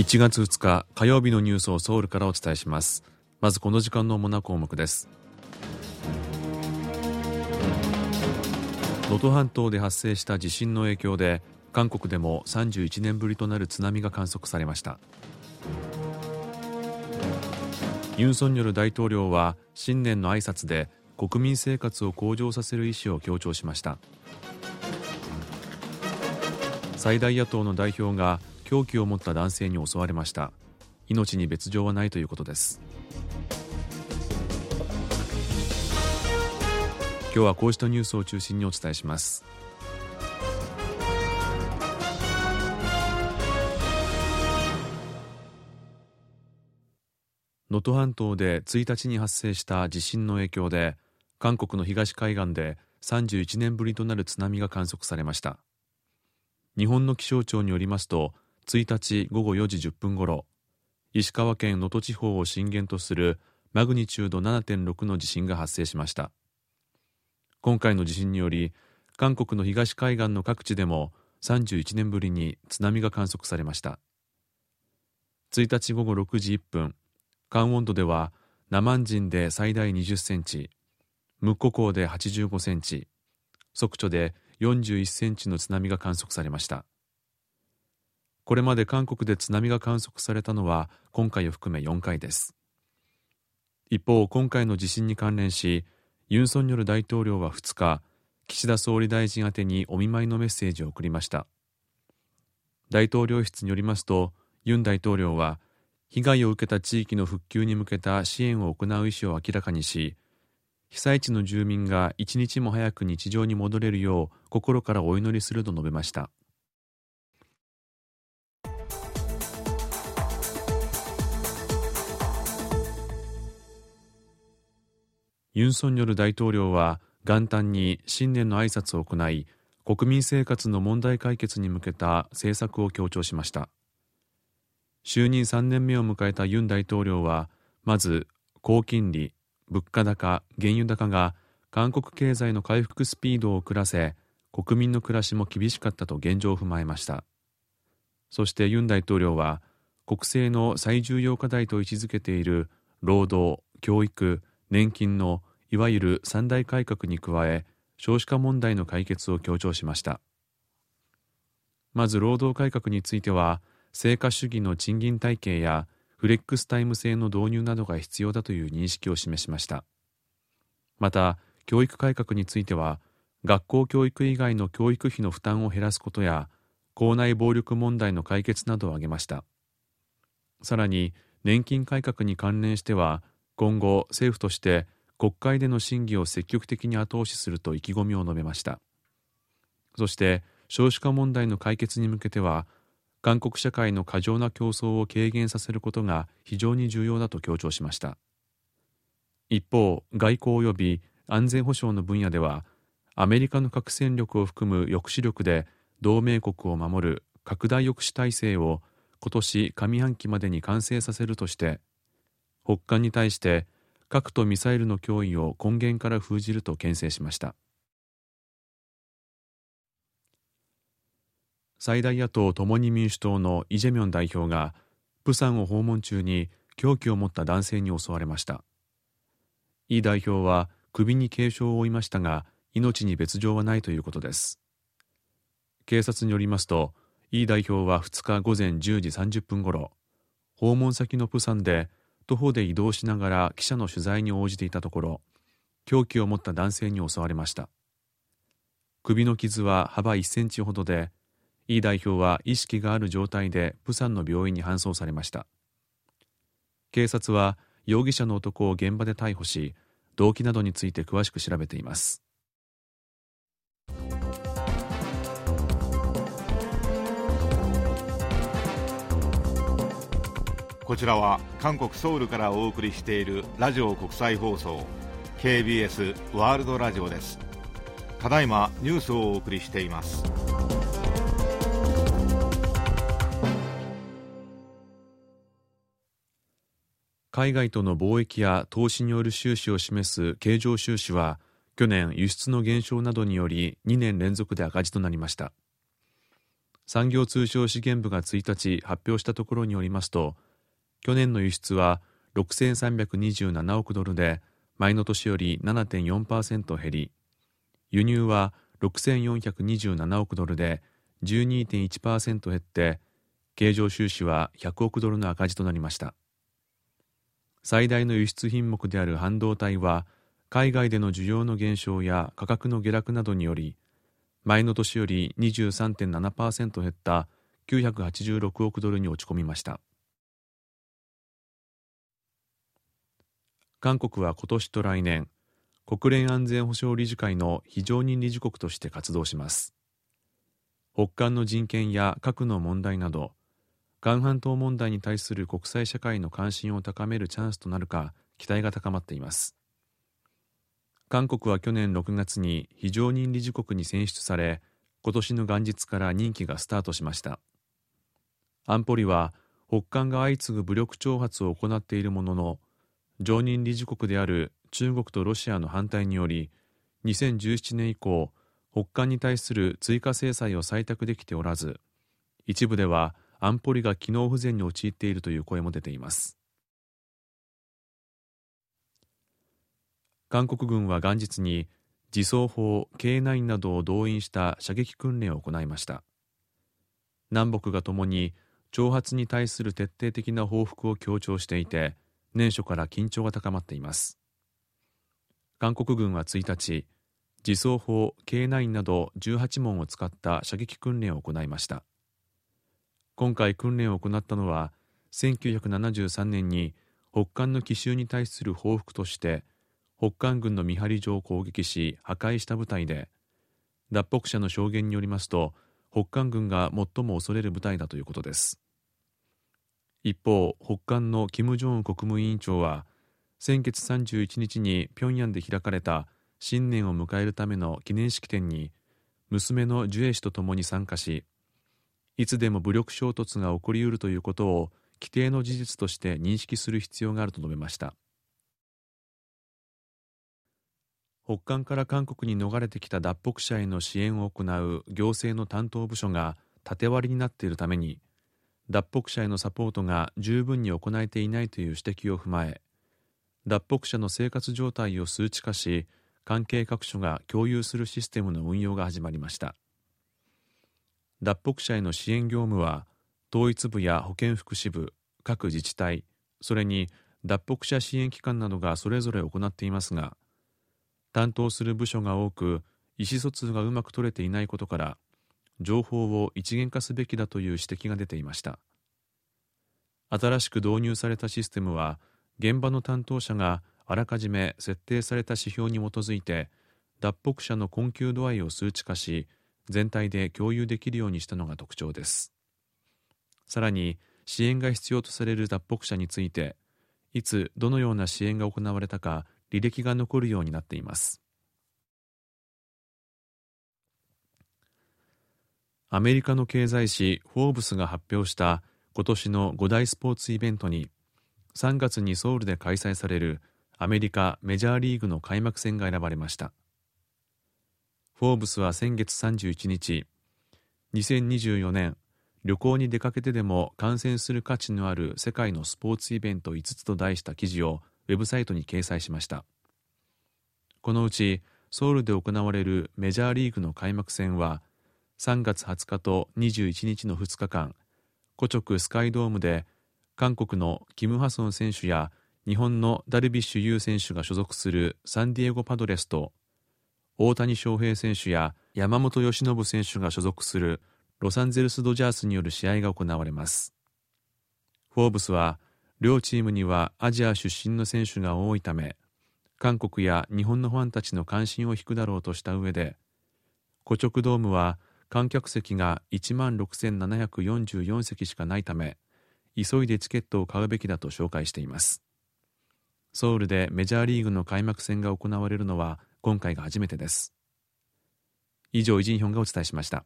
1月2日火曜日のニュースをソウルからお伝えします。まずこの時間の主な項目です。能登半島で発生した地震の影響で韓国でも31年ぶりとなる津波が観測されました。ユン・ソンニョル大統領は新年の挨拶で国民生活を向上させる意思を強調しました。最大野党の代表が凶器を持った男性に襲われました。命に別状はないということです。今日はこうしたニュースを中心にお伝えします。能登半島で1日に発生した地震の影響で韓国の東海岸で31年ぶりとなる津波が観測されました。日本の気象庁によりますと1日午後4時10分ごろ石川県能登地方を震源とするマグニチュード7.6の地震が発生しました。今回の地震により韓国の東海岸の各地でも31年ぶりに津波が観測されました。1日午後6時1分関温度ではナマンジンで最大20センチムッコ港で85センチソクチョで41センチの津波が観測されました。これまで韓国で津波が観測されたのは今回を含め4回です。一方今回の地震に関連しユン・ソンニョル大統領は2日岸田総理大臣宛にお見舞いのメッセージを送りました。大統領室によりますとユン大統領は被害を受けた地域の復旧に向けた支援を行う意思を明らかにし被災地の住民が一日も早く日常に戻れるよう心からお祈りすると述べました。ユン・ソンニョル大統領は元旦に新年の挨拶を行い国民生活の問題解決に向けた政策を強調しました。就任3年目を迎えたユン大統領はまず高金利物価高原油高が韓国経済の回復スピードを遅らせ国民の暮らしも厳しかったと現状を踏まえました。そしてユン大統領は国政の最重要課題と位置づけている労働教育年金のいわゆる三大改革に加え少子化問題の解決を強調しました。まず労働改革については成果主義の賃金体系やフレックスタイム制の導入などが必要だという認識を示しました。また教育改革については学校教育以外の教育費の負担を減らすことや校内暴力問題の解決などを挙げました。さらに年金改革に関連しては今後政府として国会での審議を積極的に後押しすると意気込みを述べました。そして少子化問題の解決に向けては韓国社会の過剰な競争を軽減させることが非常に重要だと強調しました。一方外交及び安全保障の分野ではアメリカの核戦力を含む抑止力で同盟国を守る拡大抑止体制を今年上半期までに完成させるとして北韓に対して核とミサイルの脅威を根源から封じると牽制しました。最大野党共に民主党のイ・ジェミョン代表がプサンを訪問中に凶器を持った男性に襲われました。イ代表は首に軽傷を負いましたが命に別状はないということです。警察によりますとイ代表は2日午前10時30分ごろ訪問先のプサンで徒歩で移動しながら記者の取材に応じていたところ凶器を持った男性に襲われました。首の傷は幅1センチほどでイ代表は意識がある状態でプサンの病院に搬送されました。警察は容疑者の男を現場で逮捕し動機などについて詳しく調べています。こちらは韓国ソウルからお送りしているラジオ国際放送 KBS ワールドラジオです。ただいまニュースをお送りしています。海外との貿易や投資による収支を示す経常収支は去年輸出の減少などにより2年連続で赤字となりました。産業通商資源部が1日発表したところによりますと去年の輸出は6327億ドルで前の年より7.4%減り輸入は6427億ドルで12.1%減って経常収支は100億ドルの赤字となりました。最大の輸出品目である半導体は海外での需要の減少や価格の下落などにより前の年より23.7%減った986億ドルに落ち込みました。韓国は今年と来年国連安全保障理事会の非常任理事国として活動します。北韓の人権や核の問題など韓半島問題に対する国際社会の関心を高めるチャンスとなるか期待が高まっています。韓国は去年6月に非常任理事国に選出され今年の元日から任期がスタートしました。安保理は北韓が相次ぐ武力挑発を行っているものの常任理事国である中国とロシアの反対により2017年以降北韓に対する追加制裁を採択できておらず一部では安保理が機能不全に陥っているという声も出ています。韓国軍は元日に自走砲 K9 などを動員した射撃訓練を行いました。南北がともに挑発に対する徹底的な報復を強調していて年初から緊張が高まっています。韓国軍は1日自走砲 K9 など18門を使った射撃訓練を行いました。今回訓練を行ったのは1973年に北韓の奇襲に対する報復として北韓軍の見張り場を攻撃し破壊した部隊で脱北者の証言によりますと北韓軍が最も恐れる部隊だということです。一方北韓の金正恩国務委員長は先月31日に平壌で開かれた新年を迎えるための記念式典に娘のジュエ氏と共に参加しいつでも武力衝突が起こりうるということを規定の事実として認識する必要があると述べました。北韓から韓国に逃れてきた脱北者への支援を行う行政の担当部署が縦割りになっているために脱北者へのサポートが十分に行えていないという指摘を踏まえ脱北者の生活状態を数値化し関係各所が共有するシステムの運用が始まりました。脱北者への支援業務は統一部や保健福祉部各自治体それに脱北者支援機関などがそれぞれ行っていますが担当する部署が多く意思疎通がうまく取れていないことから情報を一元化すべきだという指摘が出ていました。新しく導入されたシステムは現場の担当者があらかじめ設定された指標に基づいて脱北者の困窮度合いを数値化し全体で共有できるようにしたのが特徴です。さらに支援が必要とされる脱北者についていつどのような支援が行われたか履歴が残るようになっています。アメリカの経済誌「フォーブス」が発表した今年の5大スポーツイベントに3月にソウルで開催されるアメリカメジャーリーグの開幕戦が選ばれました。フォーブスは先月31日2024年旅行に出かけてでも観戦する価値のある世界のスポーツイベント5つと題した記事をウェブサイトに掲載しました。このうちソウルで行われるメジャーリーグの開幕戦は3月20日と21日の2日間古直スカイドームで韓国のキム・ハソン選手や日本のダルビッシュ有選手が所属するサンディエゴ・パドレスと大谷翔平選手や山本由伸選手が所属するロサンゼルス・ドジャースによる試合が行われます。フォーブスは両チームにはアジア出身の選手が多いため韓国や日本のファンたちの関心を引くだろうとした上で古直ドームは観客席が1万6744席しかないため急いでチケットを買うべきだと紹介しています。ソウルでメジャーリーグの開幕戦が行われるのは今回が初めてです。以上イジンヒョンがお伝えしました。